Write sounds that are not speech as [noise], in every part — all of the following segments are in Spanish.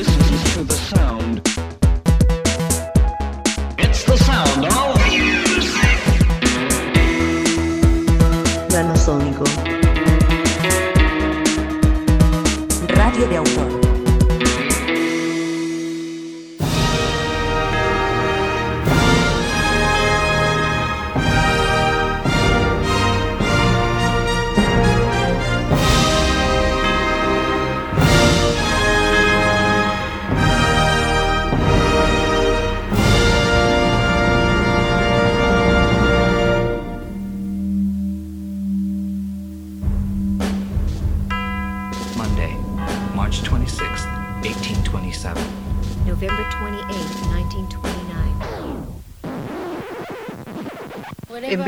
listens the sound. It's the sound of music.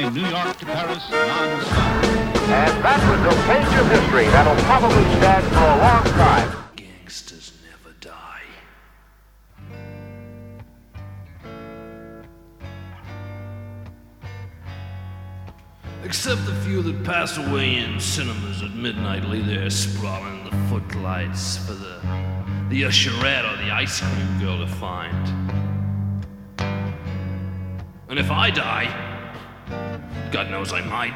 Flying New York to Paris non-stop. And that was a page of history that'll probably stand for a long time. Gangsters never die. Except the few that pass away in cinemas at midnight, lay there sprawling the footlights for the the usherette or the ice cream girl to find. And if I die, God knows I might.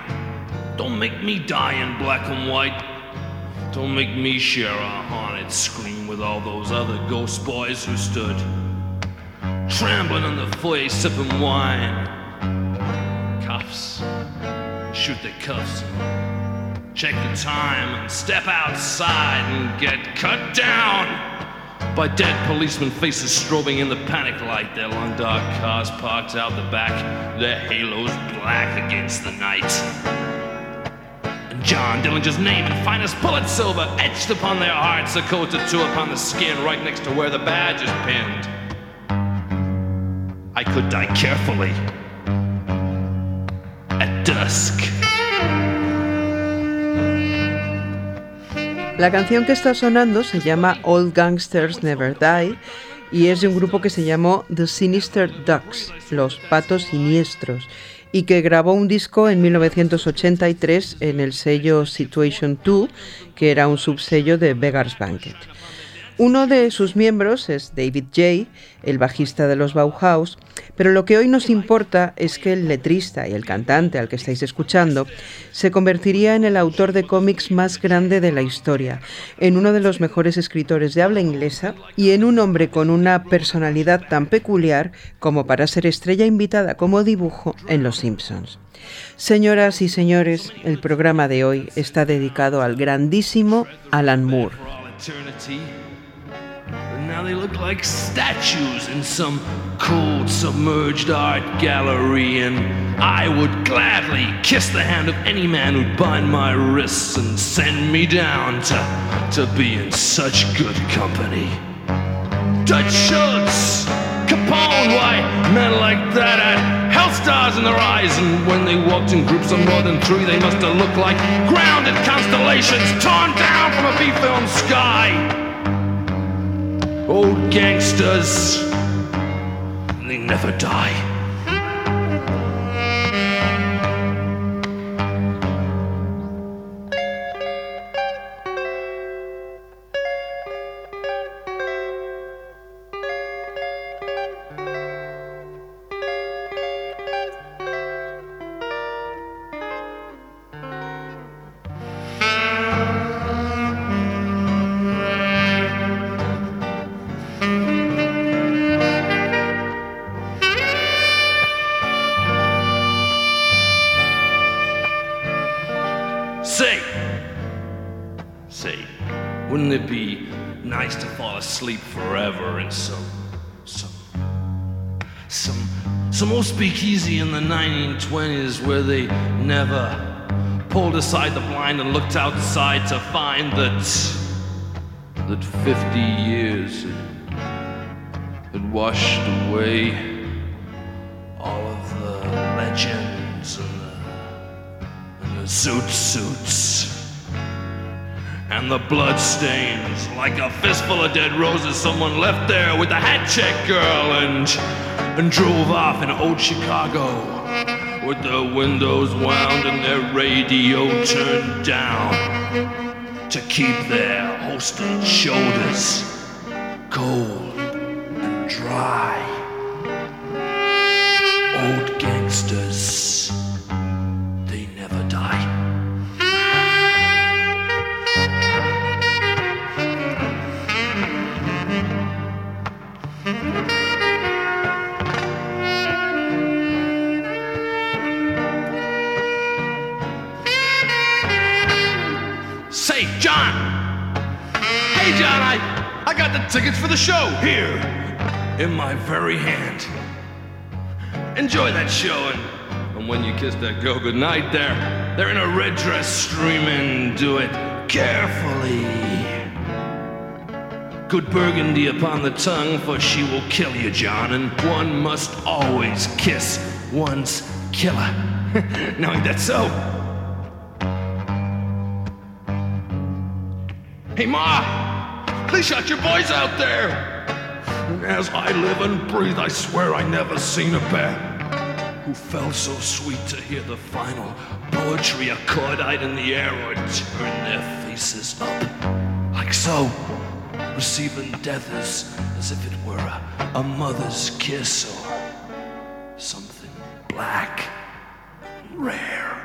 Don't make me die in black and white. Don't make me share a haunted scream with all those other ghost boys who stood trembling in the foyer sipping wine. Cuffs. Shoot the cuffs. Check the time and step outside and get cut down by dead policemen faces strobing in the panic light, their long dark cars parked out the back, their halos black against the night. And John Dillinger's name in finest bullet silver etched upon their hearts, a coat or two upon the skin right next to where the badge is pinned. I could die carefully at dusk. La canción que está sonando se llama Old Gangsters Never Die y es de un grupo que se llamó The Sinister Ducks, los patos siniestros, y que grabó un disco en 1983 en el sello Situation 2, que era un subsello de Beggar's Banquet. Uno de sus miembros es David Jay, el bajista de los Bauhaus, pero lo que hoy nos importa es que el letrista y el cantante al que estáis escuchando se convertiría en el autor de cómics más grande de la historia, en uno de los mejores escritores de habla inglesa y en un hombre con una personalidad tan peculiar como para ser estrella invitada como dibujo en Los Simpsons. Señoras y señores, el programa de hoy está dedicado al grandísimo Alan Moore. Now they look like statues in some cold, submerged art gallery, and I would gladly kiss the hand of any man who'd bind my wrists and send me down to, to be in such good company. Dutch Schultz, Capone, why, men like that had health stars in their eyes, and when they walked in groups of more than three, they must have looked like grounded constellations torn down from a B-film sky old gangsters, they never die. Speakeasy in the 1920s where they never pulled aside the blind and looked outside to find that that 50 years had washed away all of the legends zoot suits and the blood stains like a fistful of dead roses someone left there with the hat check girl and and drove off in old Chicago with the windows wound and their radio turned down to keep their holstered shoulders cold and dry. Old gangsters, the tickets for the show here in my very hand. Enjoy that show, and, and when you kiss that girl goodnight, there, they're in a red dress streaming. Do it carefully. Good burgundy upon the tongue, for she will kill you, John, and one must always kiss one's killer. [laughs] now, ain't that so? Hey, Ma! Please shut your boys out there! And as I live and breathe, I swear I never seen a pair who felt so sweet to hear the final poetry accord-eyed in the air or turn their faces up. Like so, receiving death as, as if it were a, a mother's kiss or something black and rare.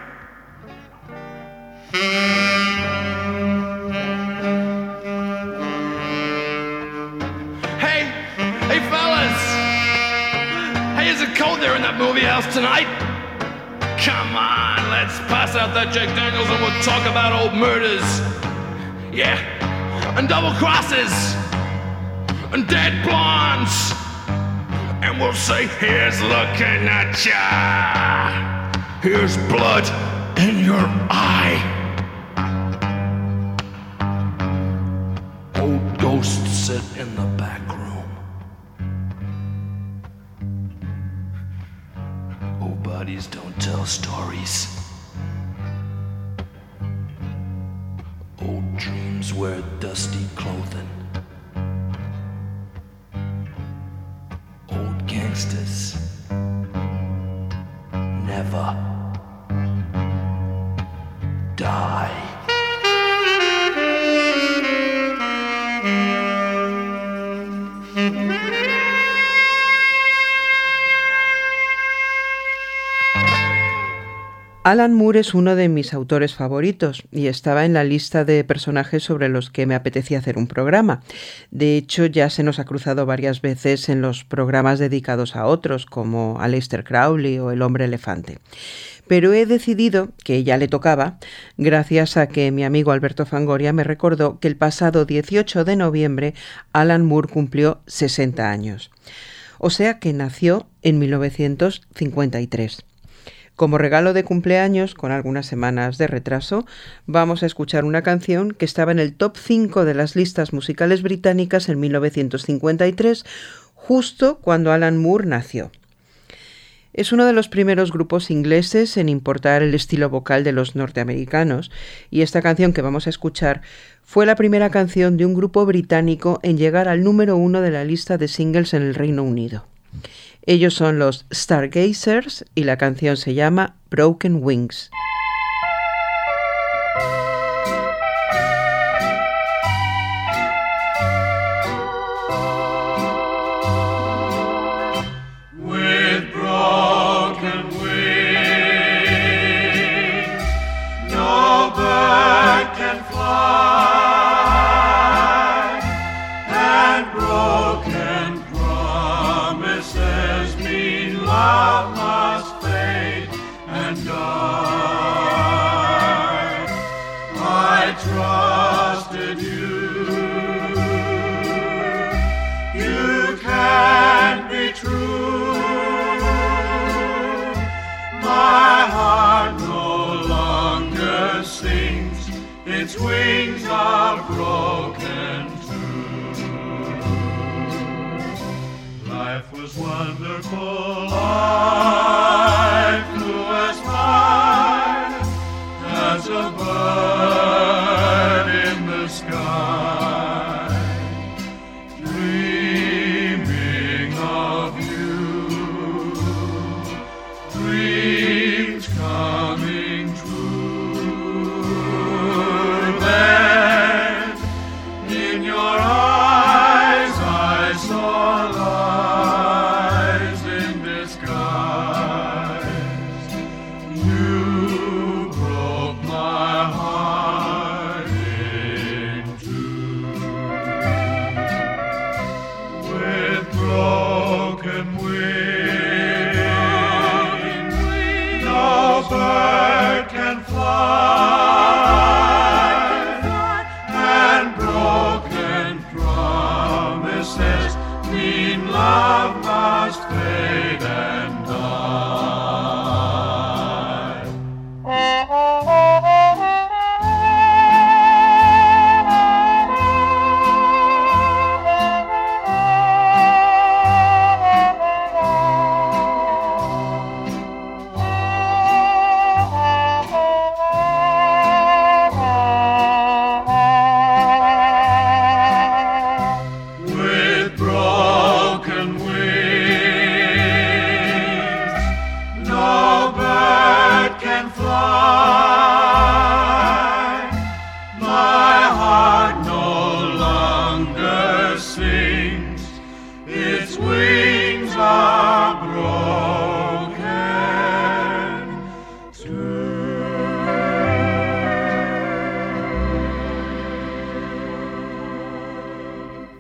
There in that movie house tonight? Come on, let's pass out that Jack Daniels and we'll talk about old murders. Yeah, and double crosses, and dead blondes. And we'll say, here's looking at ya. Here's blood in your eye. Old ghosts sit in the back room. Tell stories. Old dreams wear dusty clothing. Alan Moore es uno de mis autores favoritos y estaba en la lista de personajes sobre los que me apetecía hacer un programa. De hecho, ya se nos ha cruzado varias veces en los programas dedicados a otros, como Aleister Crowley o El hombre elefante. Pero he decidido que ya le tocaba, gracias a que mi amigo Alberto Fangoria me recordó que el pasado 18 de noviembre Alan Moore cumplió 60 años. O sea que nació en 1953. Como regalo de cumpleaños, con algunas semanas de retraso, vamos a escuchar una canción que estaba en el top 5 de las listas musicales británicas en 1953, justo cuando Alan Moore nació. Es uno de los primeros grupos ingleses en importar el estilo vocal de los norteamericanos, y esta canción que vamos a escuchar fue la primera canción de un grupo británico en llegar al número uno de la lista de singles en el Reino Unido. Ellos son los Stargazers y la canción se llama Broken Wings.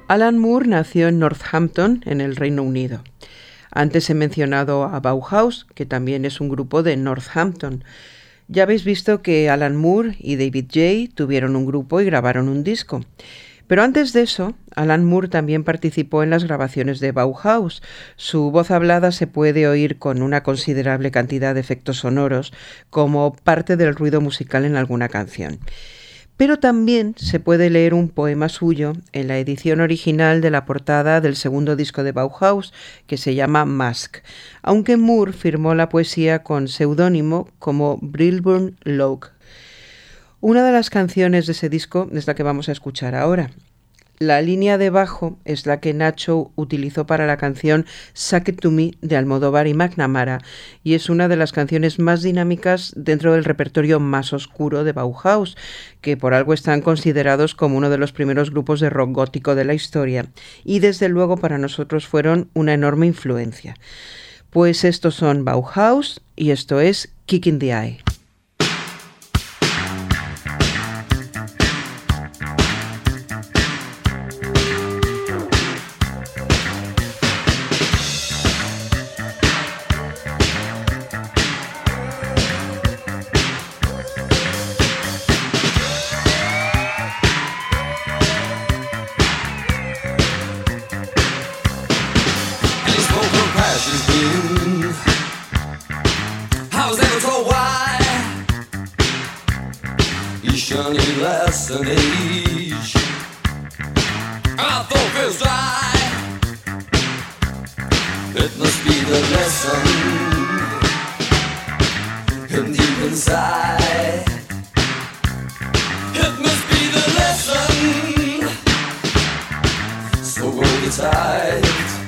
Alan Moore nació en Northampton, en el Reino Unido. Antes he mencionado a Bauhaus, que también es un grupo de Northampton. Ya habéis visto que Alan Moore y David Jay tuvieron un grupo y grabaron un disco. Pero antes de eso, Alan Moore también participó en las grabaciones de Bauhaus. Su voz hablada se puede oír con una considerable cantidad de efectos sonoros como parte del ruido musical en alguna canción. Pero también se puede leer un poema suyo en la edición original de la portada del segundo disco de Bauhaus, que se llama Mask, aunque Moore firmó la poesía con seudónimo como Brilburn Locke. Una de las canciones de ese disco es la que vamos a escuchar ahora. La línea de bajo es la que Nacho utilizó para la canción Suck It To Me de Almodóvar y McNamara y es una de las canciones más dinámicas dentro del repertorio más oscuro de Bauhaus, que por algo están considerados como uno de los primeros grupos de rock gótico de la historia y desde luego para nosotros fueron una enorme influencia. Pues estos son Bauhaus y esto es Kick in the Eye. Tight.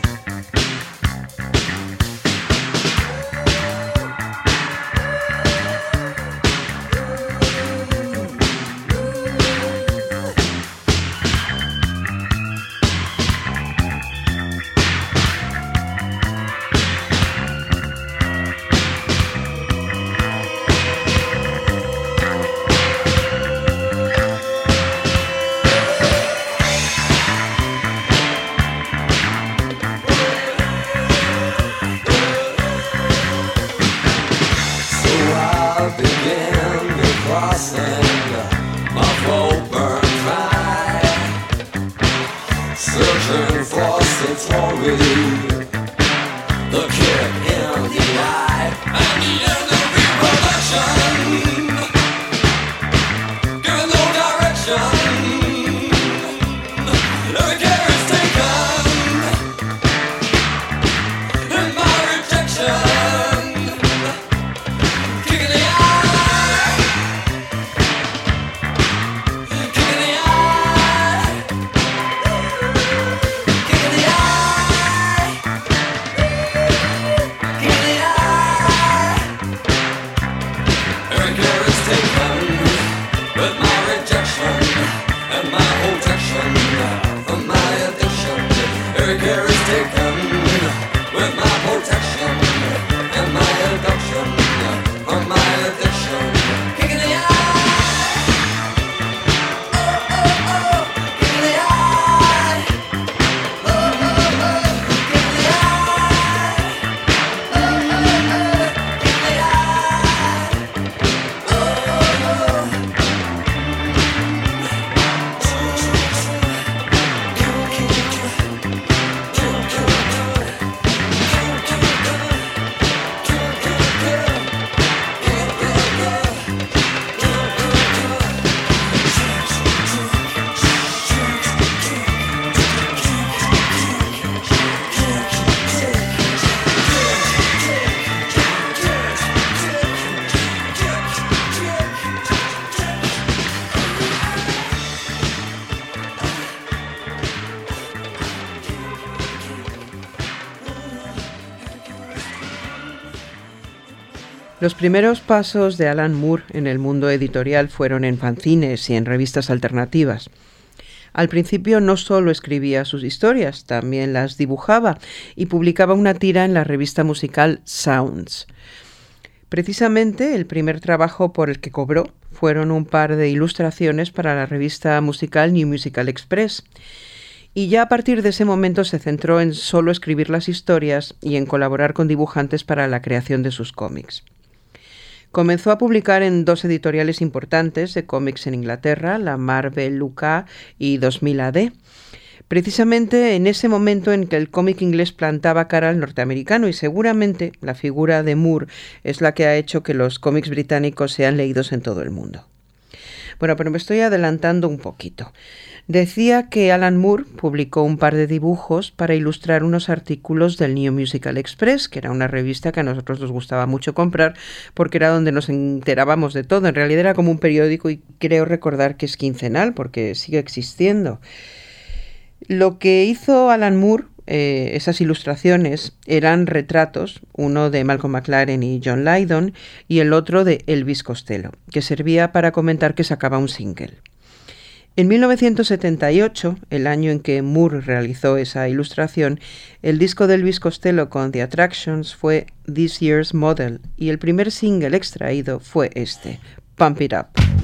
Los primeros pasos de Alan Moore en el mundo editorial fueron en fanzines y en revistas alternativas. Al principio no solo escribía sus historias, también las dibujaba y publicaba una tira en la revista musical Sounds. Precisamente el primer trabajo por el que cobró fueron un par de ilustraciones para la revista musical New Musical Express. Y ya a partir de ese momento se centró en solo escribir las historias y en colaborar con dibujantes para la creación de sus cómics. Comenzó a publicar en dos editoriales importantes de cómics en Inglaterra, la Marvel UK y 2000 AD. Precisamente en ese momento en que el cómic inglés plantaba cara al norteamericano y seguramente la figura de Moore es la que ha hecho que los cómics británicos sean leídos en todo el mundo. Bueno, pero me estoy adelantando un poquito. Decía que Alan Moore publicó un par de dibujos para ilustrar unos artículos del New Musical Express, que era una revista que a nosotros nos gustaba mucho comprar porque era donde nos enterábamos de todo. En realidad era como un periódico y creo recordar que es quincenal porque sigue existiendo. Lo que hizo Alan Moore, eh, esas ilustraciones, eran retratos, uno de Malcolm McLaren y John Lydon y el otro de Elvis Costello, que servía para comentar que sacaba un single. En 1978, el año en que Moore realizó esa ilustración, el disco de Elvis Costello con The Attractions fue This Year's Model y el primer single extraído fue este, Pump It Up.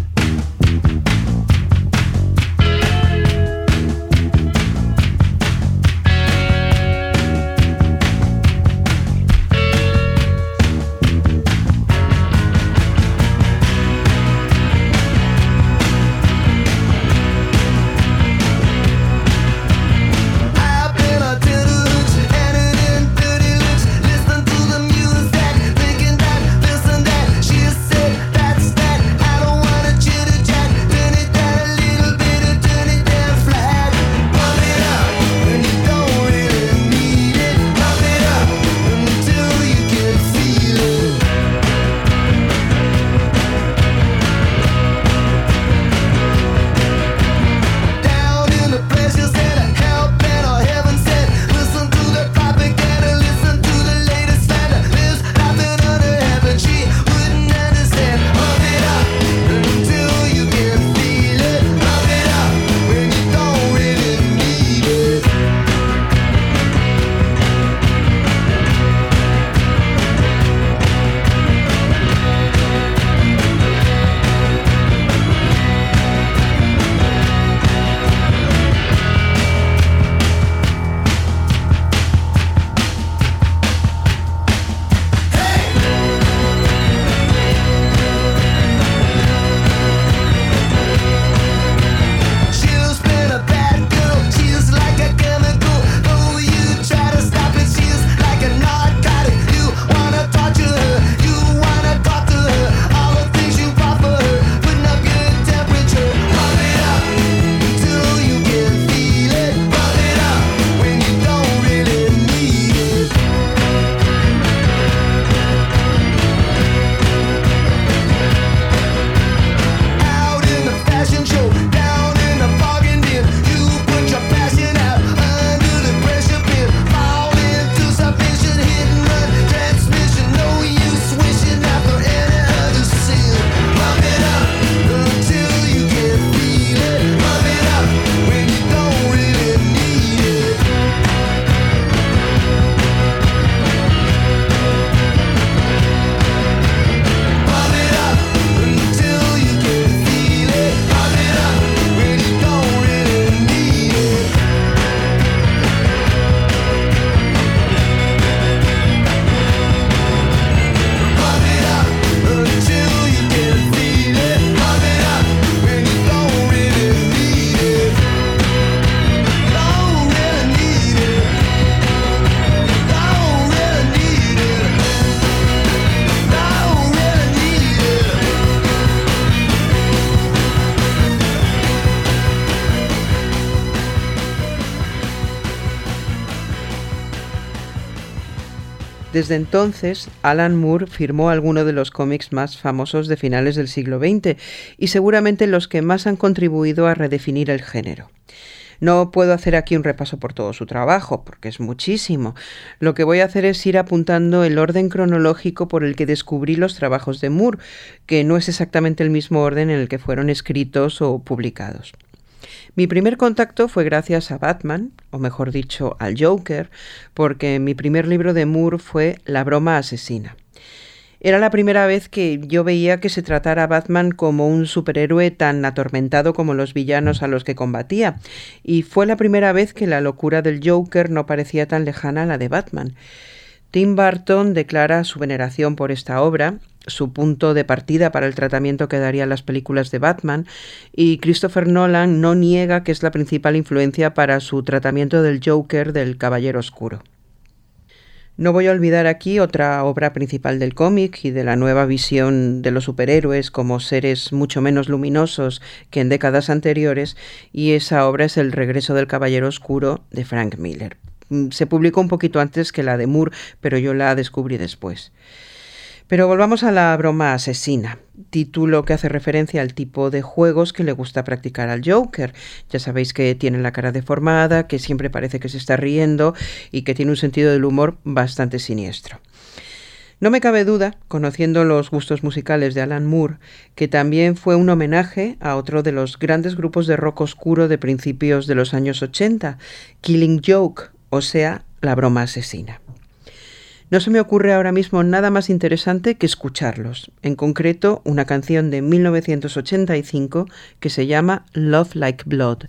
Desde entonces, Alan Moore firmó algunos de los cómics más famosos de finales del siglo XX y seguramente los que más han contribuido a redefinir el género. No puedo hacer aquí un repaso por todo su trabajo, porque es muchísimo. Lo que voy a hacer es ir apuntando el orden cronológico por el que descubrí los trabajos de Moore, que no es exactamente el mismo orden en el que fueron escritos o publicados. Mi primer contacto fue gracias a Batman, o mejor dicho, al Joker, porque mi primer libro de Moore fue La broma asesina. Era la primera vez que yo veía que se tratara a Batman como un superhéroe tan atormentado como los villanos a los que combatía, y fue la primera vez que la locura del Joker no parecía tan lejana a la de Batman. Tim Burton declara su veneración por esta obra, su punto de partida para el tratamiento que darían las películas de Batman, y Christopher Nolan no niega que es la principal influencia para su tratamiento del Joker del Caballero Oscuro. No voy a olvidar aquí otra obra principal del cómic y de la nueva visión de los superhéroes como seres mucho menos luminosos que en décadas anteriores, y esa obra es El regreso del Caballero Oscuro de Frank Miller. Mm, se publicó un poquito antes que la de Moore, pero yo la descubrí después. Pero volvamos a la broma asesina, título que hace referencia al tipo de juegos que le gusta practicar al Joker. Ya sabéis que tiene la cara deformada, que siempre parece que se está riendo y que tiene un sentido del humor bastante siniestro. No me cabe duda, conociendo los gustos musicales de Alan Moore, que también fue un homenaje a otro de los grandes grupos de rock oscuro de principios de los años 80, Killing Joke, o sea, la broma asesina. No se me ocurre ahora mismo nada más interesante que escucharlos, en concreto una canción de 1985 que se llama Love Like Blood.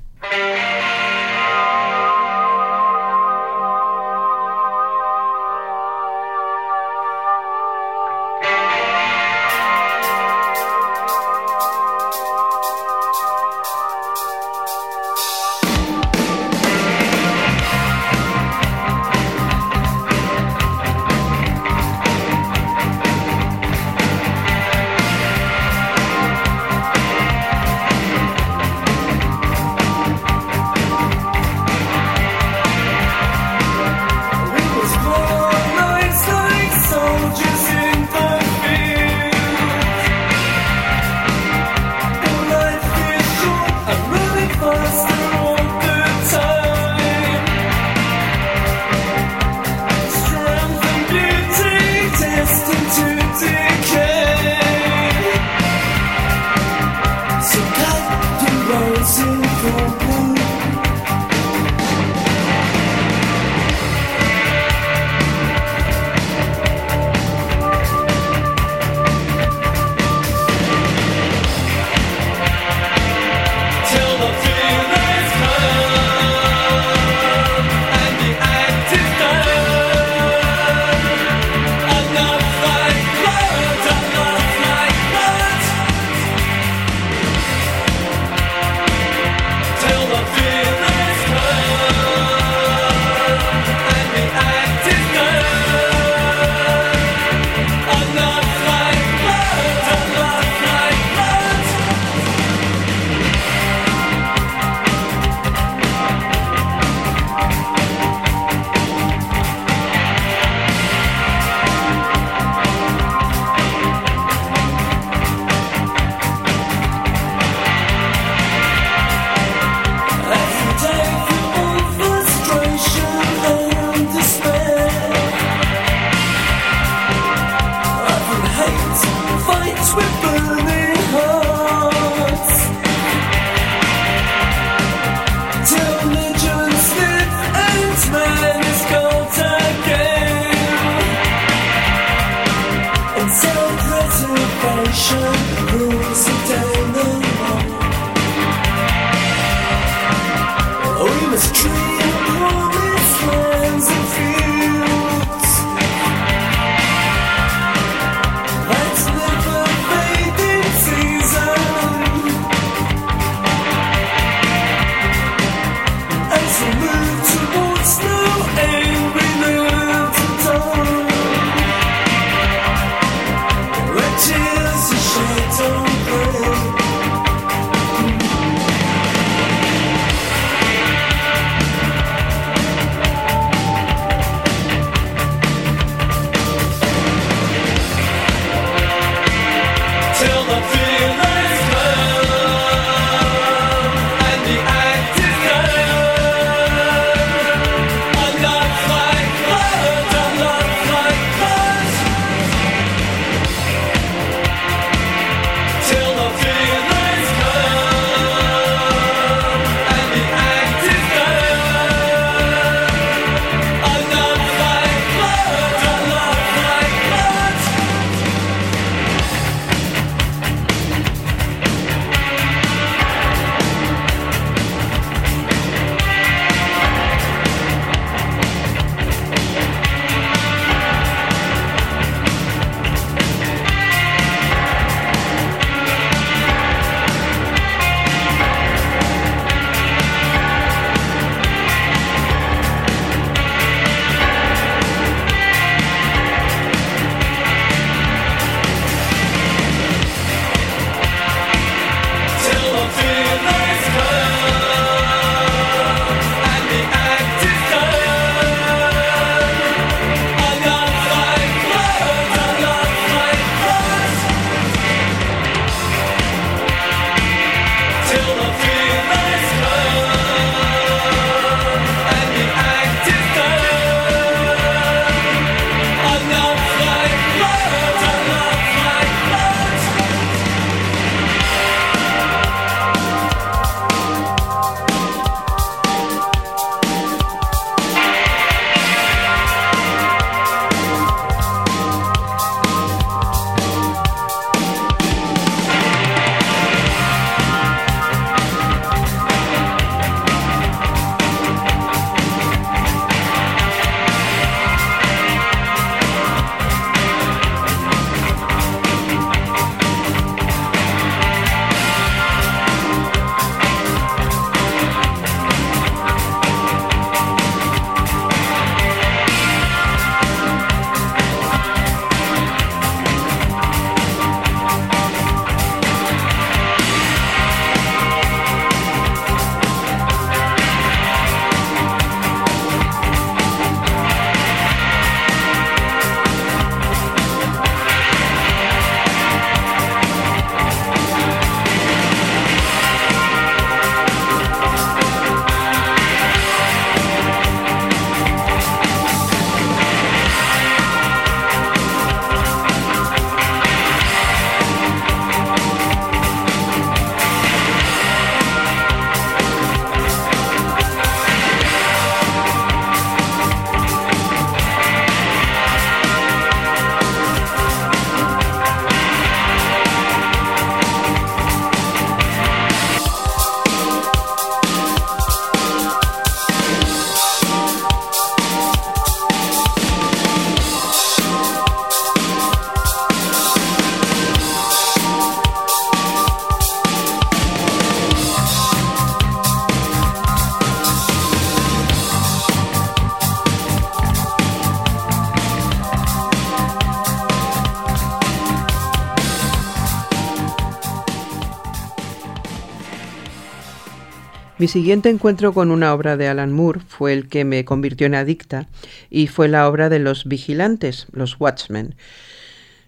Mi siguiente encuentro con una obra de Alan Moore fue el que me convirtió en adicta y fue la obra de los vigilantes, los Watchmen.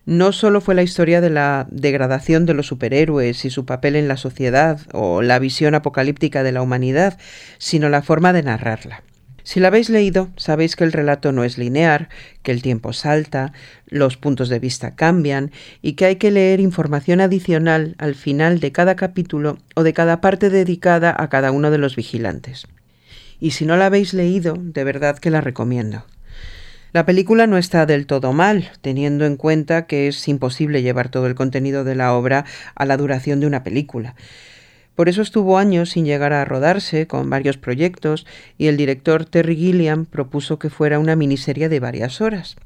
No solo fue la historia de la degradación de los superhéroes y su papel en la sociedad o la visión apocalíptica de la humanidad, sino la forma de narrarla. Si la habéis leído, sabéis que el relato no es lineal, que el tiempo salta, los puntos de vista cambian y que hay que leer información adicional al final de cada capítulo o de cada parte dedicada a cada uno de los vigilantes. Y si no la habéis leído, de verdad que la recomiendo. La película no está del todo mal, teniendo en cuenta que es imposible llevar todo el contenido de la obra a la duración de una película. Por eso estuvo años sin llegar a rodarse, con varios proyectos, y el director Terry Gilliam propuso que fuera una miniserie de varias horas.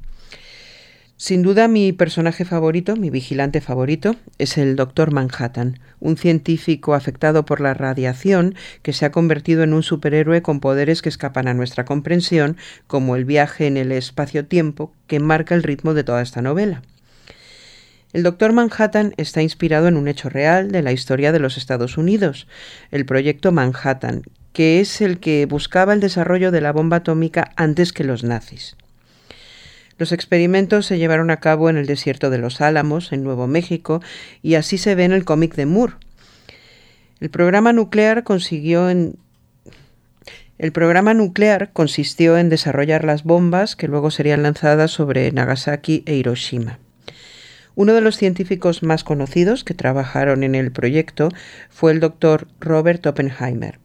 Sin duda mi personaje favorito, mi vigilante favorito, es el Doctor Manhattan, un científico afectado por la radiación que se ha convertido en un superhéroe con poderes que escapan a nuestra comprensión, como el viaje en el espacio-tiempo que marca el ritmo de toda esta novela. El Doctor Manhattan está inspirado en un hecho real de la historia de los Estados Unidos, el Proyecto Manhattan, que es el que buscaba el desarrollo de la bomba atómica antes que los nazis. Los experimentos se llevaron a cabo en el desierto de los Álamos, en Nuevo México, y así se ve en el cómic de Moore. El programa nuclear consiguió el programa nuclear consistió en desarrollar las bombas que luego serían lanzadas sobre Nagasaki e Hiroshima. Uno de los científicos más conocidos que trabajaron en el proyecto fue el doctor Robert Oppenheimer.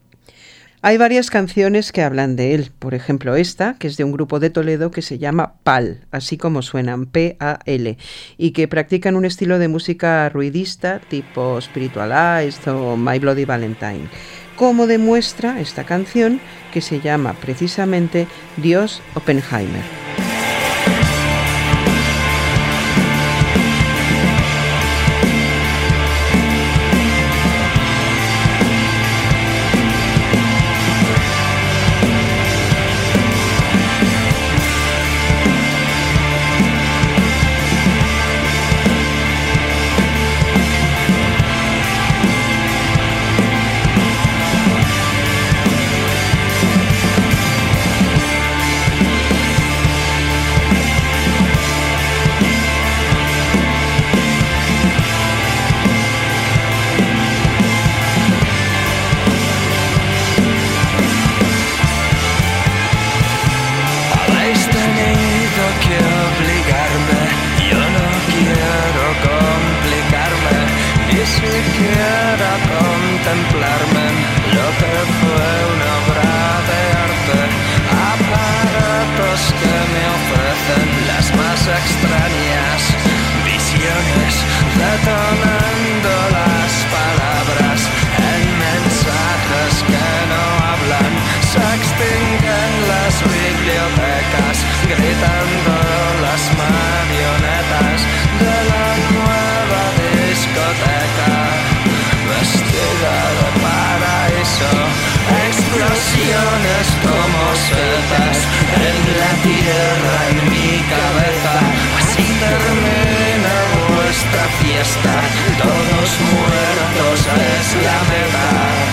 Hay varias canciones que hablan de él, por ejemplo esta, que es de un grupo de Toledo que se llama PAL, así como suenan P-A-L, y que practican un estilo de música ruidista tipo Spiritualized o My Bloody Valentine, como demuestra esta canción que se llama precisamente Dios Oppenheimer. Habéis tenido que obligarme, yo no quiero complicarme, ni siquiera contemplarme lo que fue una obra de arte. Aparatos que me ofrecen las más extrañas visiones de tono en la tierra, en mi cabeza. Pues Así termina vuestra fiesta, todos muertos es la meta.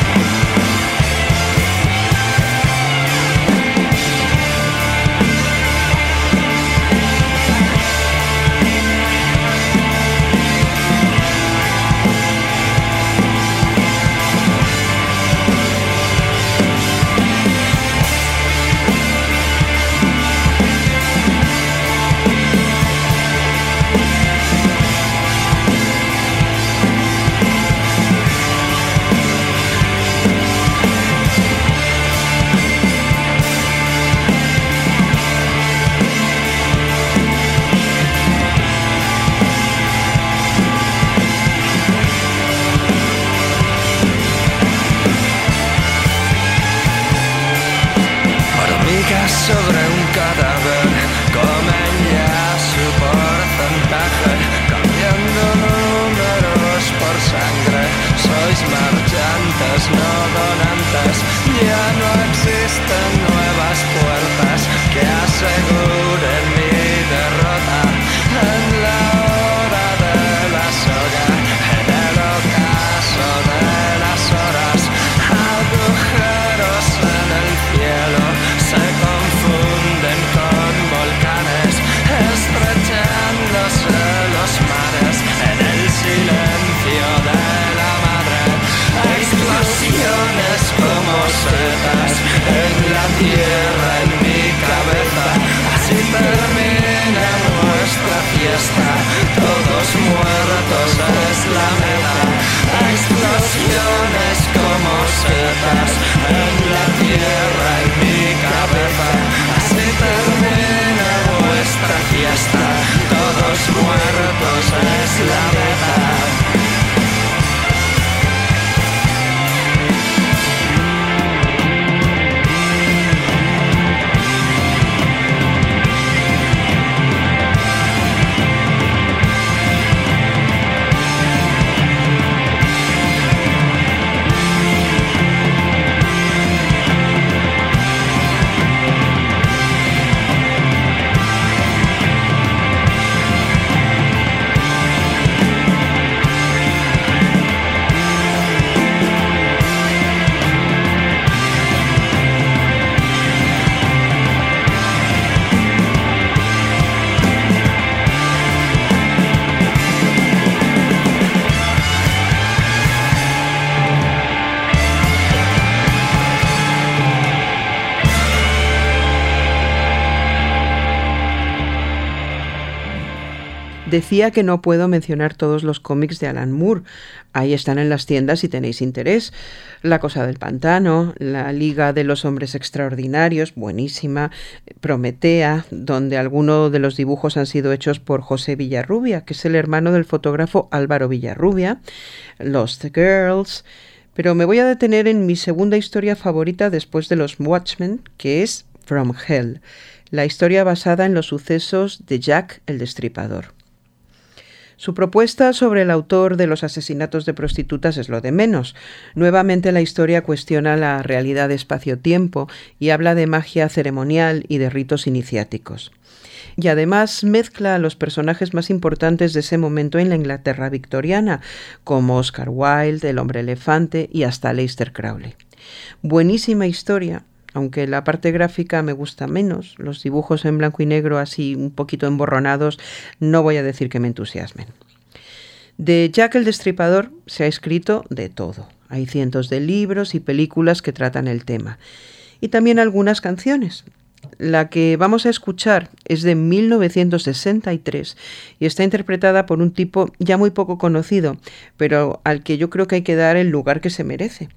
Decía que no puedo mencionar todos los cómics de Alan Moore. Ahí están en las tiendas si tenéis interés. La Cosa del Pantano, La Liga de los Hombres Extraordinarios, buenísima. Prometea, donde algunos de los dibujos han sido hechos por José Villarrubia, que es el hermano del fotógrafo Álvaro Villarrubia. Lost Girls. Pero me voy a detener en mi segunda historia favorita después de los Watchmen, que es From Hell, la historia basada en los sucesos de Jack el Destripador. Su propuesta sobre el autor de los asesinatos de prostitutas es lo de menos. Nuevamente la historia cuestiona la realidad de espacio-tiempo y habla de magia ceremonial y de ritos iniciáticos. Y además mezcla a los personajes más importantes de ese momento en la Inglaterra victoriana, como Oscar Wilde, el hombre elefante y hasta Leicester Crowley. Buenísima historia, aunque la parte gráfica me gusta menos, los dibujos en blanco y negro así un poquito emborronados, no voy a decir que me entusiasmen. De Jack el Destripador se ha escrito de todo. Hay cientos de libros y películas que tratan el tema. Y también algunas canciones. La que vamos a escuchar es de 1963 y está interpretada por un tipo ya muy poco conocido, pero al que yo creo que hay que dar el lugar que se merece.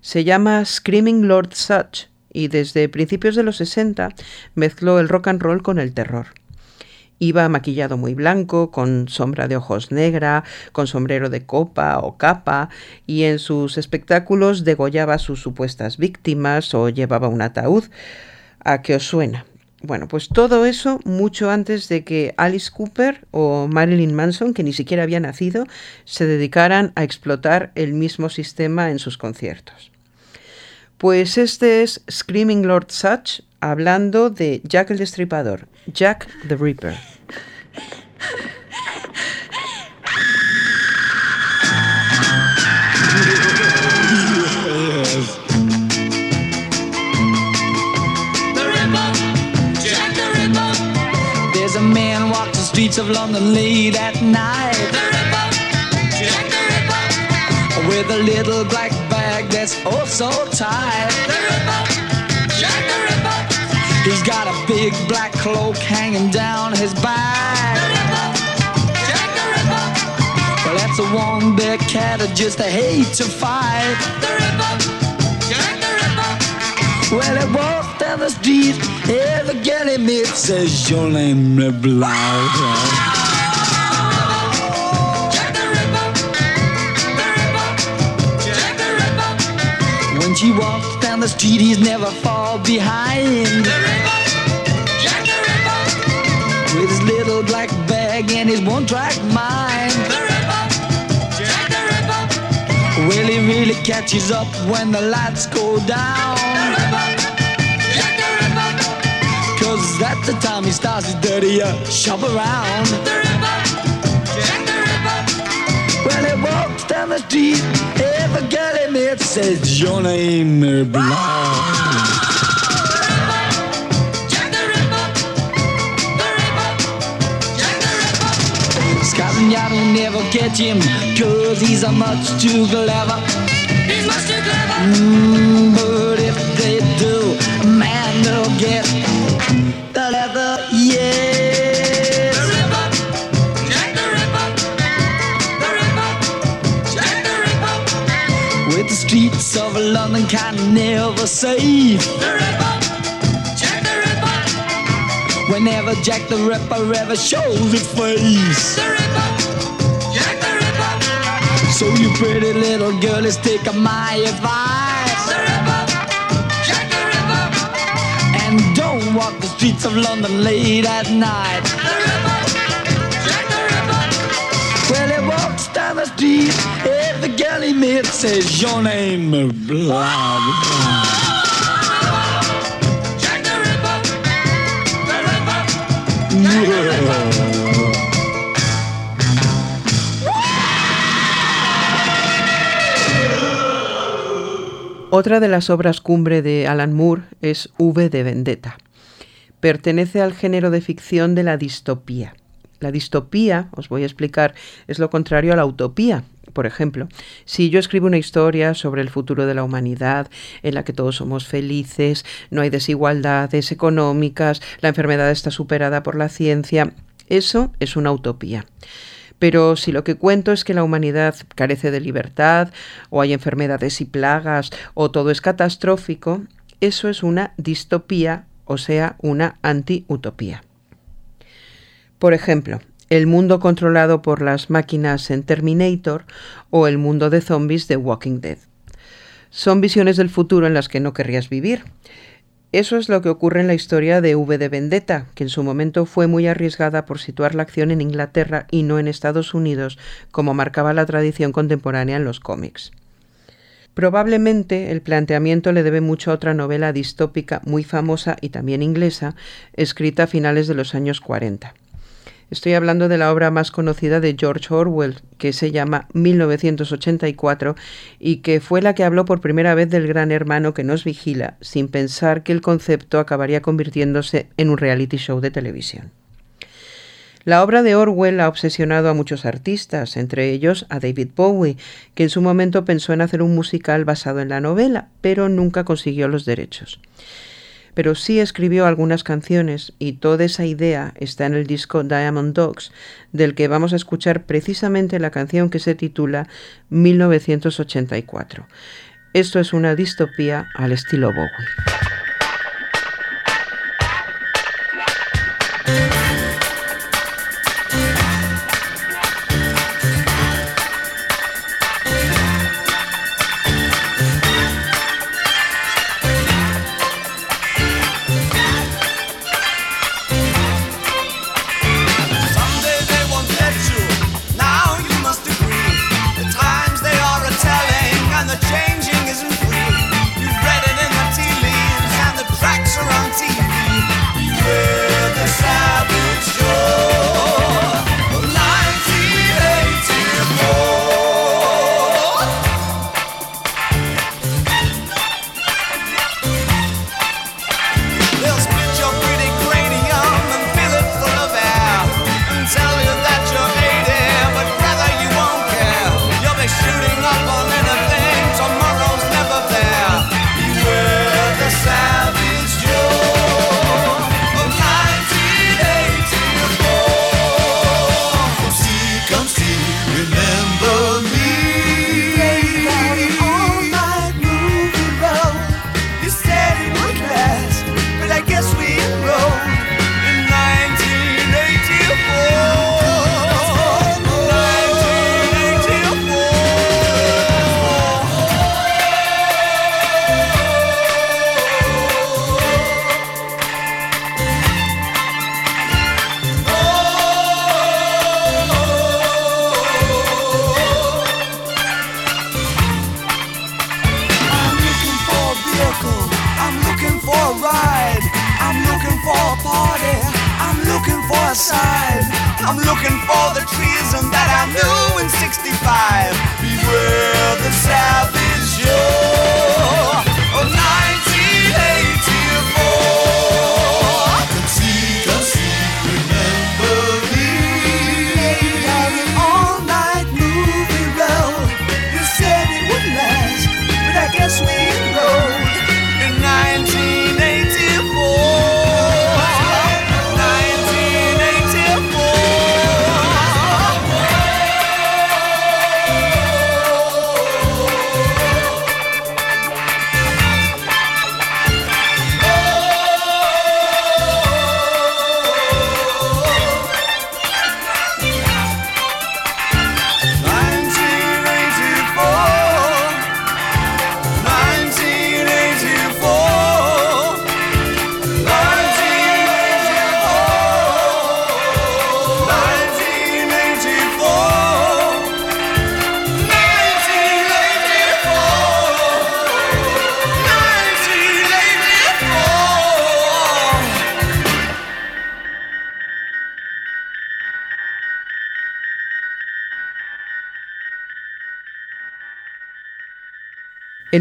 Se llama Screaming Lord Such y desde principios de los 60 mezcló el rock and roll con el terror. Iba maquillado muy blanco, con sombra de ojos negra, con sombrero de copa o capa, y en sus espectáculos degollaba a sus supuestas víctimas o llevaba un ataúd. ¿A qué os suena? Bueno, pues todo eso mucho antes de que Alice Cooper o Marilyn Manson, que ni siquiera había nacido, se dedicaran a explotar el mismo sistema en sus conciertos. Pues este es Screaming Lord Such hablando de Jack el Destripador, Jack the Ripper. Streets of London late at night. The Ripper, Jack the Ripper, with a little black bag that's oh so tight. The Ripper, Jack the Ripper. He's got a big black cloak hanging down his back. The Ripper, Jack the Ripper. Well, that's a one big cat that just hate to fight. The Ripper, Jack the Ripper. Well, he walks down the street, the girl he meets says, Your name is she walks down the street, he's never fall behind. The Ripper, Jack the Ripper. With his little black bag and his one-track mind. The Ripper, Jack the Ripper. Well, he really catches up when the lights go down. The Ripper, Jack the Ripper. Cause that's the time he starts his dirty uh, shop around. The Ripper, Jack the Ripper. When he walks down the street, every girl he meets says, Your name is Blanc. Jack the Ripper, the Ripper, Jack the Ripper. Scotland Yard will never catch him, cause he's a much too clever. He's much too clever. Mm, but never safe. The Ripper, Jack the Ripper, Whenever Jack the Ripper ever shows his face. the Ripper, Jack the Ripper, So you pretty little girlies take my advice the Ripper, Jack the Ripper, and don't walk the streets of London late at night. the Ripper, Jack the Ripper, Well, he walks down the street, your name, blah blah. Otra de las obras cumbre de Alan Moore es V de Vendetta. Pertenece al género de ficción de la distopía. La distopía, os voy a explicar, es lo contrario a la utopía. Por ejemplo, si yo escribo una historia sobre el futuro de la humanidad, en la que todos somos felices, no hay desigualdades económicas, la enfermedad está superada por la ciencia, eso es una utopía. Pero si lo que cuento es que la humanidad carece de libertad, o hay enfermedades y plagas, o todo es catastrófico, eso es una distopía, o sea, una anti-utopía. Por ejemplo, el mundo controlado por las máquinas en Terminator o el mundo de zombies de Walking Dead. Son visiones del futuro en las que no querrías vivir. Eso es lo que ocurre en la historia de V de Vendetta, que en su momento fue muy arriesgada por situar la acción en Inglaterra y no en Estados Unidos, como marcaba la tradición contemporánea en los cómics. Probablemente el planteamiento le debe mucho a otra novela distópica muy famosa y también inglesa, escrita a finales de los años 40. Estoy hablando de la obra más conocida de George Orwell, que se llama 1984 y que fue la que habló por primera vez del gran hermano que nos vigila, sin pensar que el concepto acabaría convirtiéndose en un reality show de televisión. La obra de Orwell ha obsesionado a muchos artistas, entre ellos a David Bowie, que en su momento pensó en hacer un musical basado en la novela, pero nunca consiguió los derechos pero sí escribió algunas canciones y toda esa idea está en el disco Diamond Dogs, del que vamos a escuchar precisamente la canción que se titula 1984. Esto es una distopía al estilo Bowie.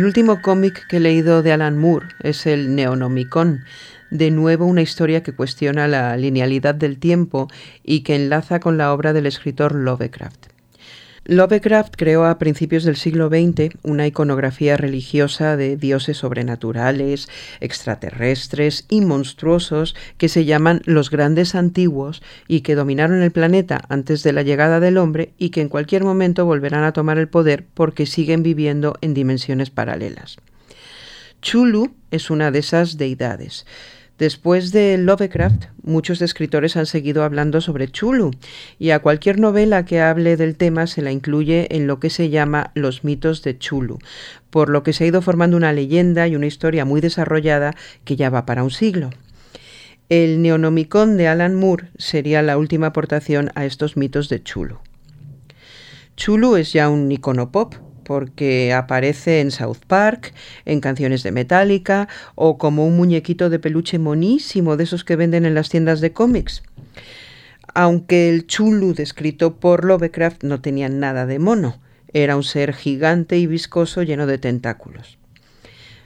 Último cómic que he leído de Alan Moore es el Neonomicon, de nuevo una historia que cuestiona la linealidad del tiempo y que enlaza con la obra del escritor Lovecraft. Lovecraft creó a principios del siglo XX una iconografía religiosa de dioses sobrenaturales, extraterrestres y monstruosos que se llaman los grandes antiguos y que dominaron el planeta antes de la llegada del hombre y que en cualquier momento volverán a tomar el poder porque siguen viviendo en dimensiones paralelas. Chulu es una de esas deidades. Después de Lovecraft, muchos escritores han seguido hablando sobre Chulu, y a cualquier novela que hable del tema se la incluye en lo que se llama los mitos de Chulu, por lo que se ha ido formando una leyenda y una historia muy desarrollada que ya va para un siglo. El Neonomicon de Alan Moore sería la última aportación a estos mitos de Chulu. Chulu es ya un icono pop, porque aparece en South Park, en canciones de Metallica o como un muñequito de peluche monísimo de esos que venden en las tiendas de cómics. Aunque el Chulu descrito por Lovecraft no tenía nada de mono, era un ser gigante y viscoso lleno de tentáculos.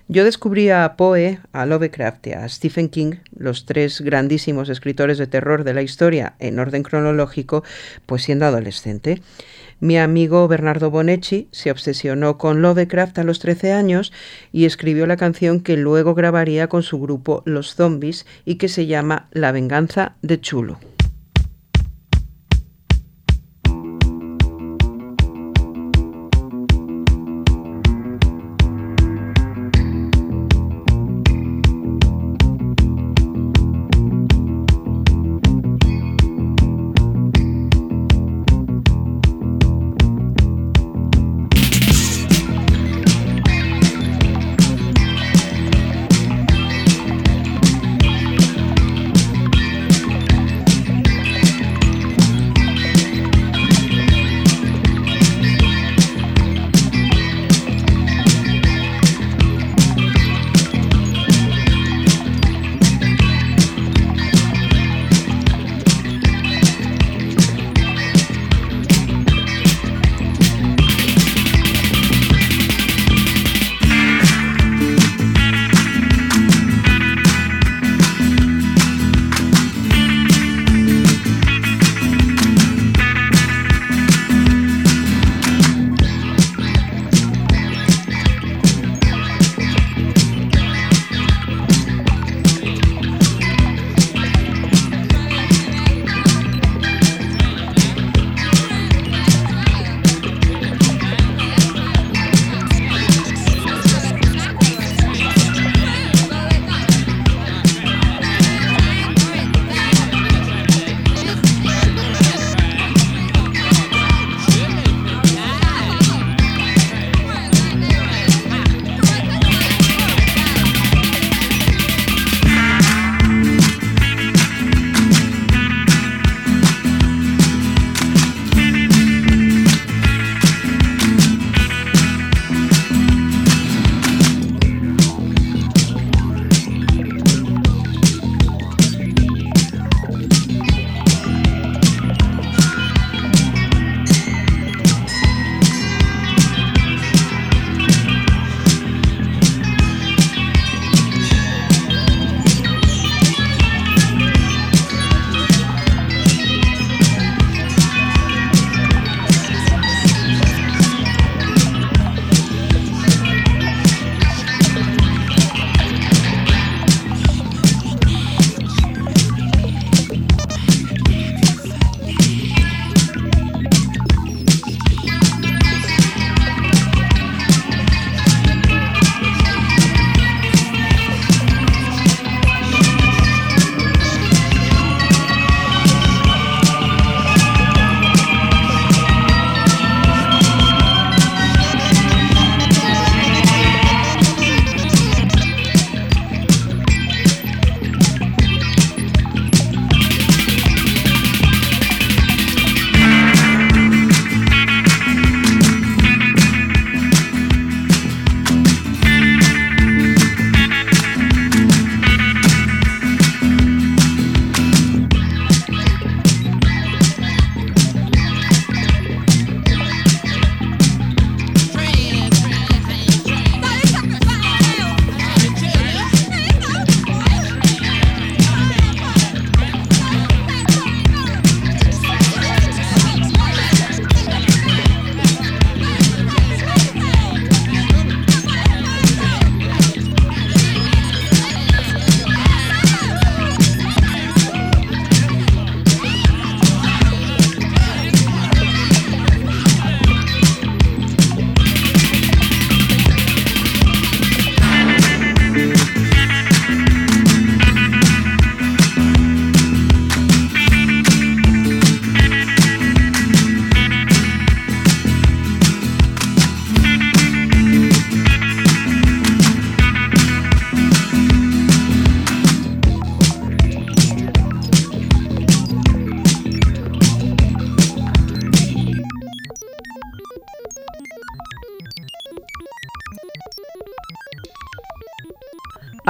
Yo descubrí a Poe, a Lovecraft y a Stephen King, los tres grandísimos escritores de terror de la historia en orden cronológico, pues siendo adolescente. Mi amigo Bernardo Bonecci se obsesionó con Lovecraft a los 13 años y escribió la canción que luego grabaría con su grupo Los Zombies y que se llama La venganza de Chulo.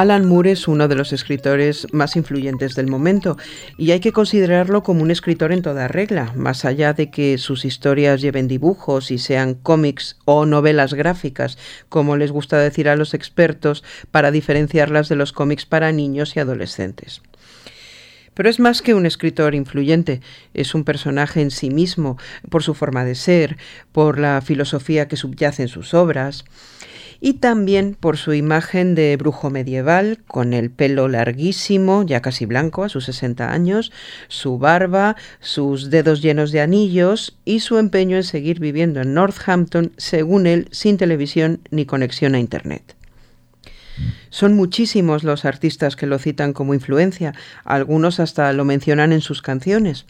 Alan Moore es uno de los escritores más influyentes del momento y hay que considerarlo como un escritor en toda regla, más allá de que sus historias lleven dibujos y sean cómics o novelas gráficas, como les gusta decir a los expertos, para diferenciarlas de los cómics para niños y adolescentes. Pero es más que un escritor influyente, es un personaje en sí mismo, por su forma de ser, por la filosofía que subyace en sus obras y también por su imagen de brujo medieval, con el pelo larguísimo, ya casi blanco a sus 60 años, su barba, sus dedos llenos de anillos y su empeño en seguir viviendo en Northampton, según él, sin televisión ni conexión a Internet. Son muchísimos los artistas que lo citan como influencia, algunos hasta lo mencionan en sus canciones.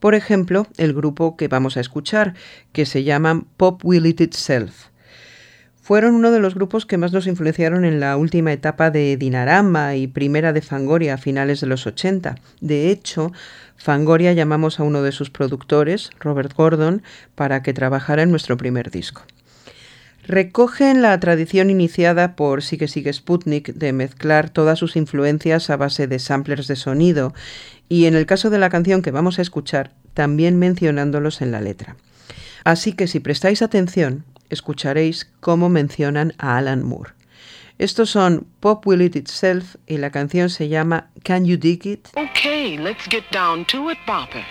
Por ejemplo, el grupo que vamos a escuchar, que se llaman Pop Will It Itself fueron uno de los grupos que más nos influenciaron en la última etapa de Dinarama y primera de Fangoria a finales de los 80. De hecho, Fangoria llamamos a uno de sus productores, Robert Gordon, para que trabajara en nuestro primer disco. Recogen la tradición iniciada por Sigue Sigue Sputnik de mezclar todas sus influencias a base de samplers de sonido y en el caso de la canción que vamos a escuchar, también mencionándolos en la letra. Así que si prestáis atención, escucharéis cómo mencionan a Alan Moore. Estos son Pop Will It Itself y la canción se llama Can You Dig It? Okay, let's get down to it, boppers.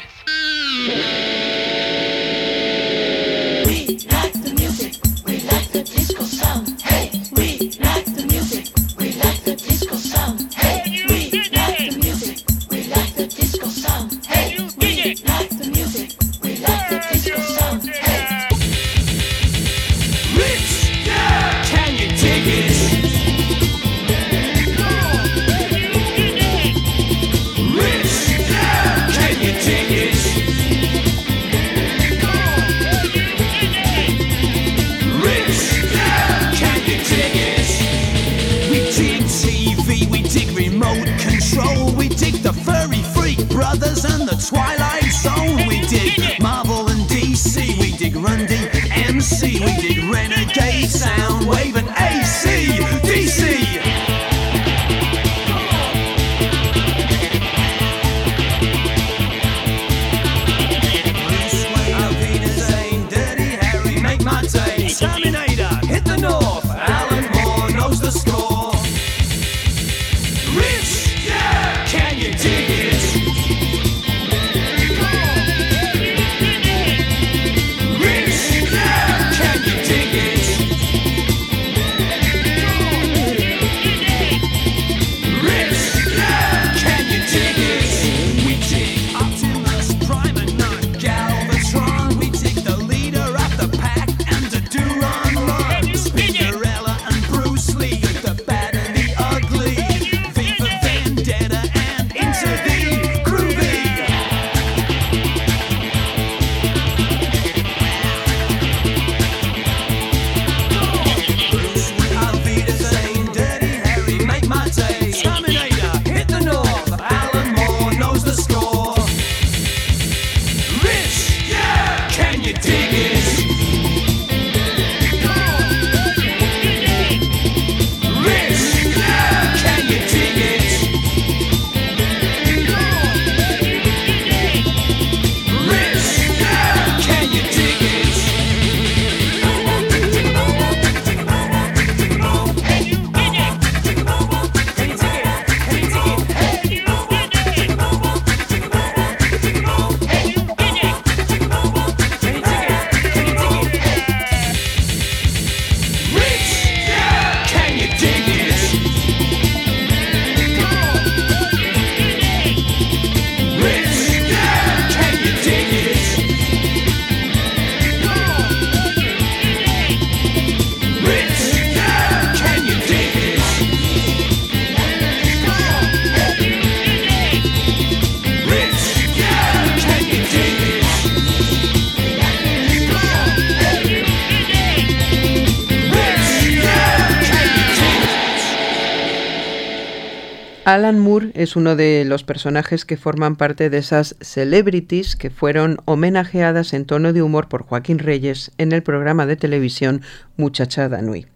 Alan Moore es uno de los personajes que forman parte de esas celebrities que fueron homenajeadas en tono de humor por Joaquín Reyes en el programa de televisión Muchachada Nui.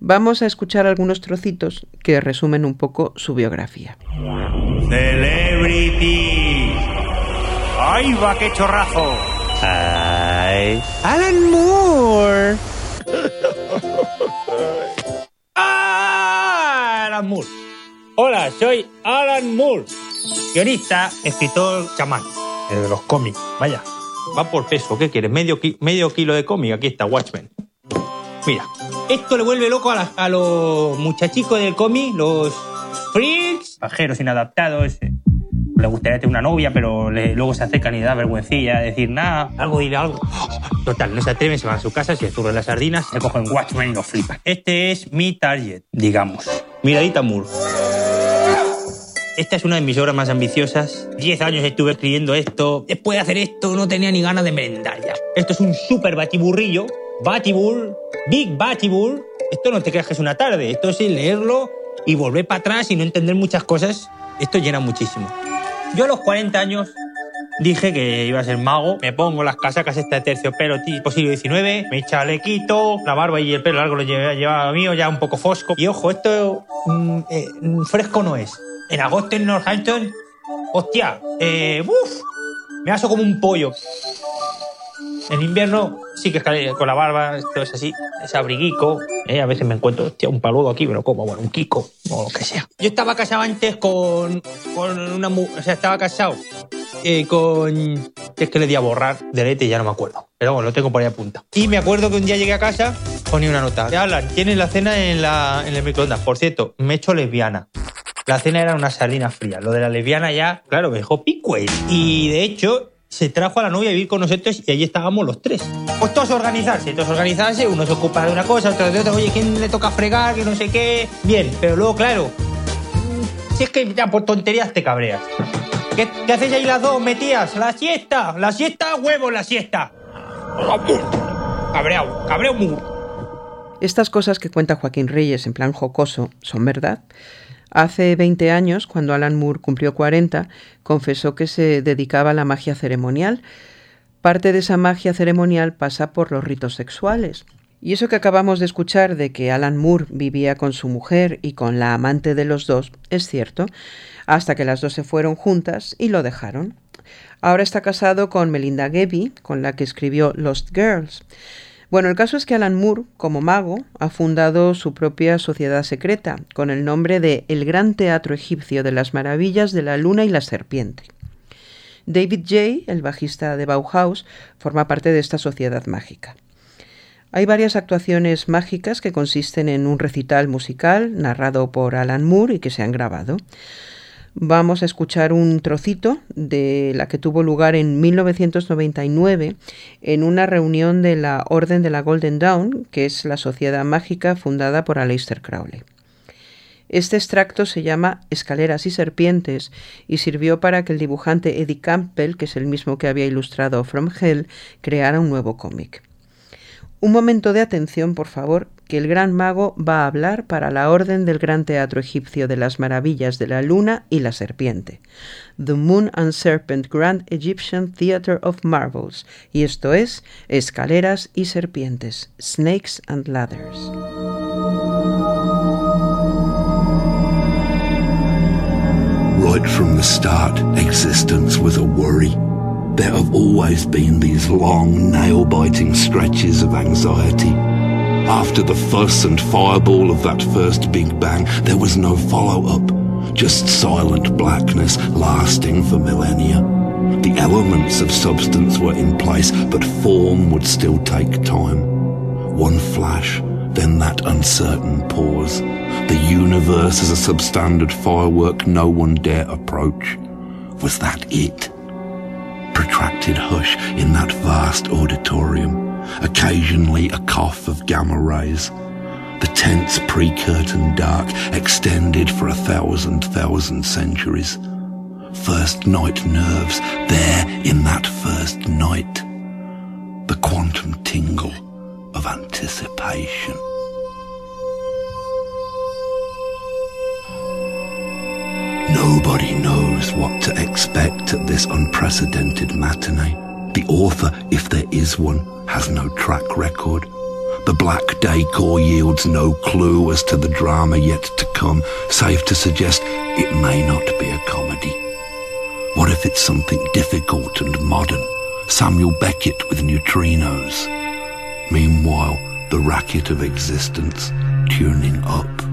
Vamos a escuchar algunos trocitos que resumen un poco su biografía. Celebrity. ¡Ay, va, qué chorrazo! ¡Ay! Alan Moore. [laughs] ¡Ah! Alan Moore. Hola, soy Alan Moore, guionista, escritor, chamán, el de los cómics. Vaya, va por peso. ¿Qué quieres? Medio, ki- medio kilo de cómic. Aquí está, Watchmen. Mira, esto le vuelve loco a los muchachicos del cómic, los freaks, pajeros inadaptados. Le gustaría tener una novia, pero le- luego se acercan y le da vergüencilla decir nada, algo, dile algo. Total, no se atreven, se van a su casa, se zurran las sardinas, se cogen Watchmen y lo flipan. Este es mi target, digamos. Miradita Moore. Esta es una de mis obras más ambiciosas. Diez años estuve escribiendo esto. Después de hacer esto no tenía ni ganas de merendar ya. Esto es un super batiburrillo. Batibull, Big Batibull. Esto no te creas que es una tarde. Esto es leerlo y volver para atrás y no entender muchas cosas. Esto llena muchísimo. Yo a los 40 años dije que iba a ser mago. Me pongo las casacas este terciopelo tipo siglo XIX, mi chalequito, la barba y el pelo largo lo llevaba, llevaba mío, ya un poco fosco. Y ojo, esto mm, eh, mm, fresco no es. En agosto en Northampton, hostia, eh, uf, me aso como un pollo. En invierno sí que es con la barba, esto es así, es abriguico. eh, a veces me encuentro, hostia, un paludo aquí, me lo como, bueno, un kiko, o lo que sea. Yo estaba casado antes con, con una mujer, o sea, estaba casado eh, con... Es que le di a borrar delete y ya no me acuerdo. Pero bueno, lo tengo por ahí apuntado. Y me acuerdo que un día llegué a casa, ponía una nota. Alan, tienes la cena en, la, en el microondas. Por cierto, me he hecho lesbiana. La cena era una sardina fría. Lo de la lesbiana ya, claro, me dejó pico. Y de hecho, se trajo a la novia a vivir con nosotros y allí estábamos los tres. Pues todos organizarse, todos organizarse. Uno se ocupa de una cosa, otro de otra. Oye, ¿quién le toca fregar? Que no sé qué. Bien, pero luego, claro, si es que ya por tonterías te cabreas. ¿Qué, qué hacéis ahí las dos metidas? La siesta, la siesta, huevo, la siesta. Cabreado, cabreo muy. Estas cosas que cuenta Joaquín Reyes en plan jocoso son verdad. Hace 20 años, cuando Alan Moore cumplió 40, confesó que se dedicaba a la magia ceremonial. Parte de esa magia ceremonial pasa por los ritos sexuales. Y eso que acabamos de escuchar de que Alan Moore vivía con su mujer y con la amante de los dos es cierto, hasta que las dos se fueron juntas y lo dejaron. Ahora está casado con Melinda Gebbie, con la que escribió Lost Girls. Bueno, el caso es que Alan Moore, como mago, ha fundado su propia sociedad secreta, con el nombre de El Gran Teatro Egipcio de las Maravillas de la Luna y la Serpiente. David Jay, el bajista de Bauhaus, forma parte de esta sociedad mágica. Hay varias actuaciones mágicas que consisten en un recital musical narrado por Alan Moore y que se han grabado. Vamos a escuchar un trocito de la que tuvo lugar en 1999 en una reunión de la Orden de la Golden Dawn, que es la sociedad mágica fundada por Aleister Crowley. Este extracto se llama Escaleras y Serpientes y sirvió para que el dibujante Eddie Campbell, que es el mismo que había ilustrado From Hell, creara un nuevo cómic. Un momento de atención, por favor, que el gran mago va a hablar para la orden del gran teatro egipcio de las maravillas de la luna y la serpiente. The Moon and Serpent Grand Egyptian Theatre of Marvels. Y esto es Escaleras y Serpientes, Snakes and Ladders. Right from the start, existence was a worry. There have always been these long, nail biting stretches of anxiety. After the fuss and fireball of that first Big Bang, there was no follow up, just silent blackness lasting for millennia. The elements of substance were in place, but form would still take time. One flash, then that uncertain pause. The universe as a substandard firework no one dare approach. Was that it? Protracted hush in that vast auditorium. Occasionally a cough of gamma rays. The tense pre-curtain dark extended for a thousand thousand centuries. First night nerves there in that first night. The quantum tingle of anticipation. Nobody knows what to expect at this unprecedented matinee. The author, if there is one, has no track record. The black decor yields no clue as to the drama yet to come, save to suggest it may not be a comedy. What if it's something difficult and modern? Samuel Beckett with neutrinos. Meanwhile, the racket of existence tuning up.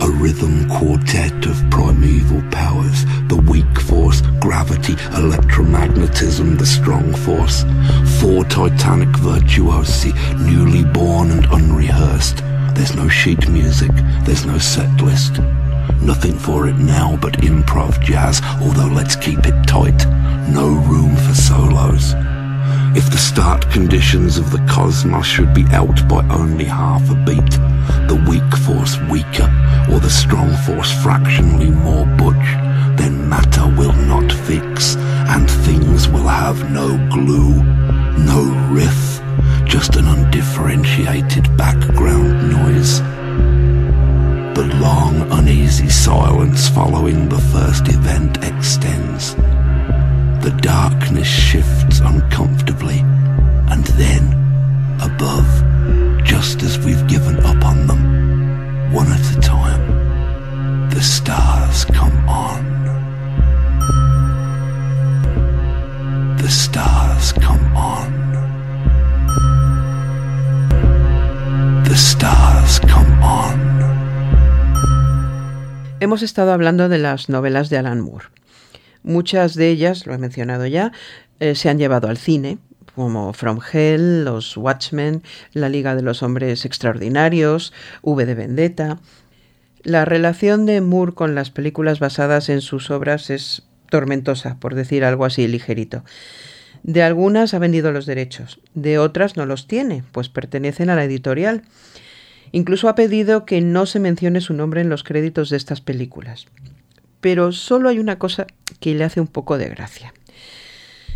A rhythm quartet of primeval powers, the weak force, gravity, electromagnetism, the strong force. Four titanic virtuosi, newly born and unrehearsed. There's no sheet music, there's no set list. Nothing for it now but improv jazz, although let's keep it tight. No room for solos. If the start conditions of the cosmos should be out by only half a beat, the weak force weaker, or the strong force fractionally more butch, then matter will not fix, and things will have no glue, no riff, just an undifferentiated background noise. The long, uneasy silence following the first event extends. The darkness shifts uncomfortably, and then, above, just as we've given up Hemos estado hablando de las novelas de Alan Moore. Muchas de ellas, lo he mencionado ya, eh, se han llevado al cine, como From Hell, Los Watchmen, La Liga de los Hombres Extraordinarios, V de Vendetta. La relación de Moore con las películas basadas en sus obras es tormentosa, por decir algo así ligerito. De algunas ha vendido los derechos, de otras no los tiene, pues pertenecen a la editorial. Incluso ha pedido que no se mencione su nombre en los créditos de estas películas. Pero solo hay una cosa que le hace un poco de gracia.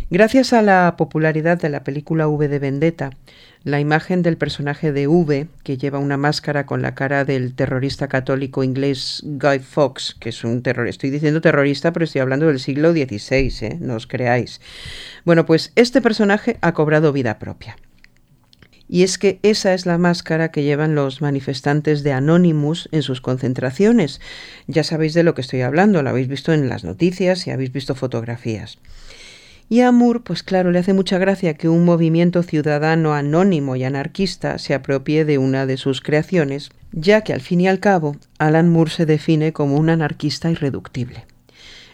Gracias a la popularidad de la película V de Vendetta, la imagen del personaje de V, que lleva una máscara con la cara del terrorista católico inglés Guy Fawkes, que es un terrorista, estoy diciendo terrorista, pero estoy hablando del siglo XVI, ¿eh? no os creáis. Bueno, pues este personaje ha cobrado vida propia. Y es que esa es la máscara que llevan los manifestantes de Anonymous en sus concentraciones. Ya sabéis de lo que estoy hablando, lo habéis visto en las noticias y habéis visto fotografías. Y a Moore, pues claro, le hace mucha gracia que un movimiento ciudadano anónimo y anarquista se apropie de una de sus creaciones, ya que al fin y al cabo Alan Moore se define como un anarquista irreductible.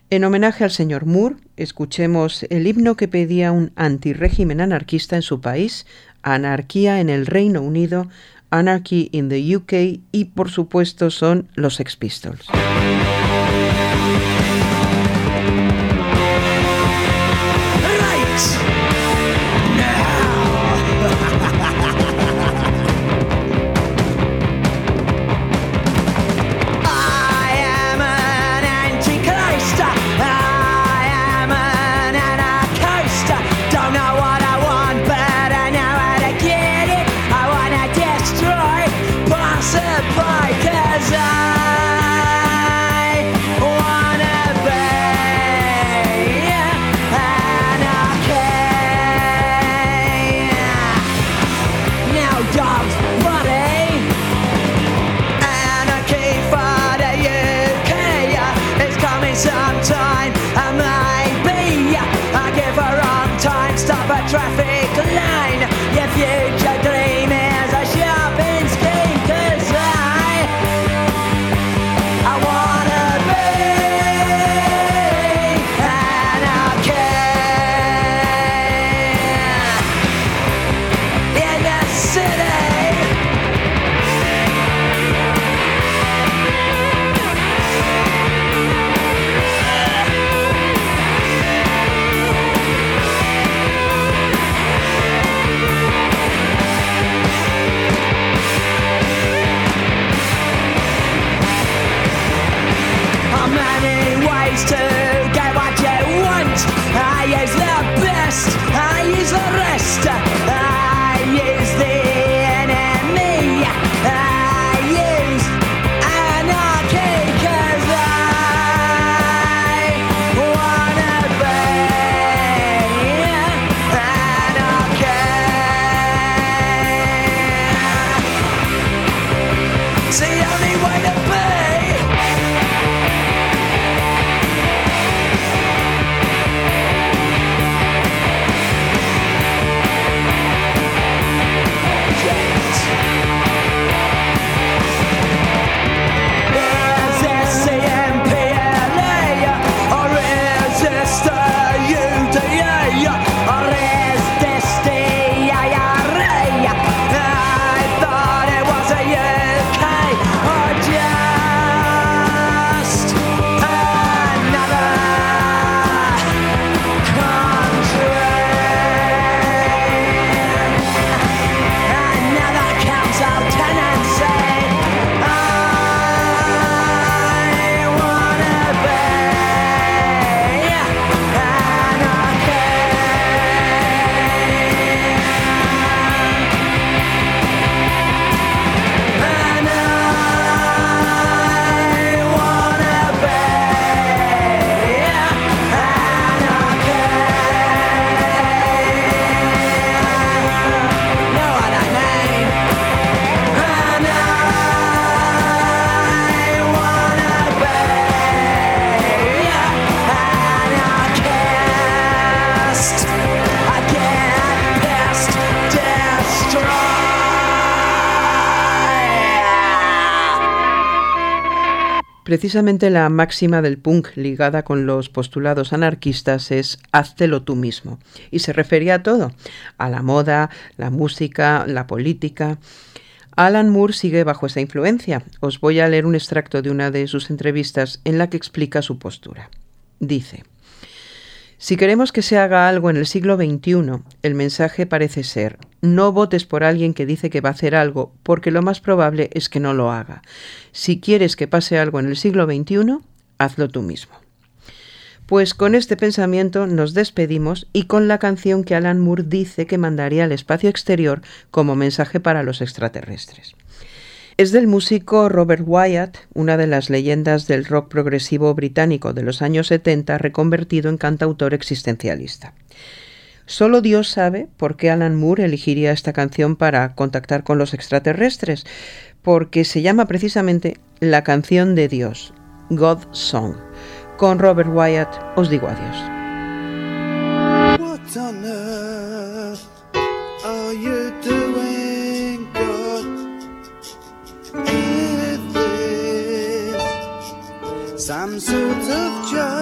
En homenaje al señor Moore, escuchemos el himno que pedía un antirégimen anarquista en su país, Anarquía en el Reino Unido, Anarchy in the UK y por supuesto son los Sex Pistols. Precisamente la máxima del punk ligada con los postulados anarquistas es háztelo tú mismo. Y se refería a todo, a la moda, la música, la política. Alan Moore sigue bajo esa influencia. Os voy a leer un extracto de una de sus entrevistas en la que explica su postura. Dice, si queremos que se haga algo en el siglo XXI, el mensaje parece ser, no votes por alguien que dice que va a hacer algo, porque lo más probable es que no lo haga. Si quieres que pase algo en el siglo XXI, hazlo tú mismo. Pues con este pensamiento nos despedimos y con la canción que Alan Moore dice que mandaría al espacio exterior como mensaje para los extraterrestres. Es del músico Robert Wyatt, una de las leyendas del rock progresivo británico de los años 70, reconvertido en cantautor existencialista. Solo Dios sabe por qué Alan Moore elegiría esta canción para contactar con los extraterrestres, porque se llama precisamente La canción de Dios, God's Song. Con Robert Wyatt os digo adiós. Some sort of joke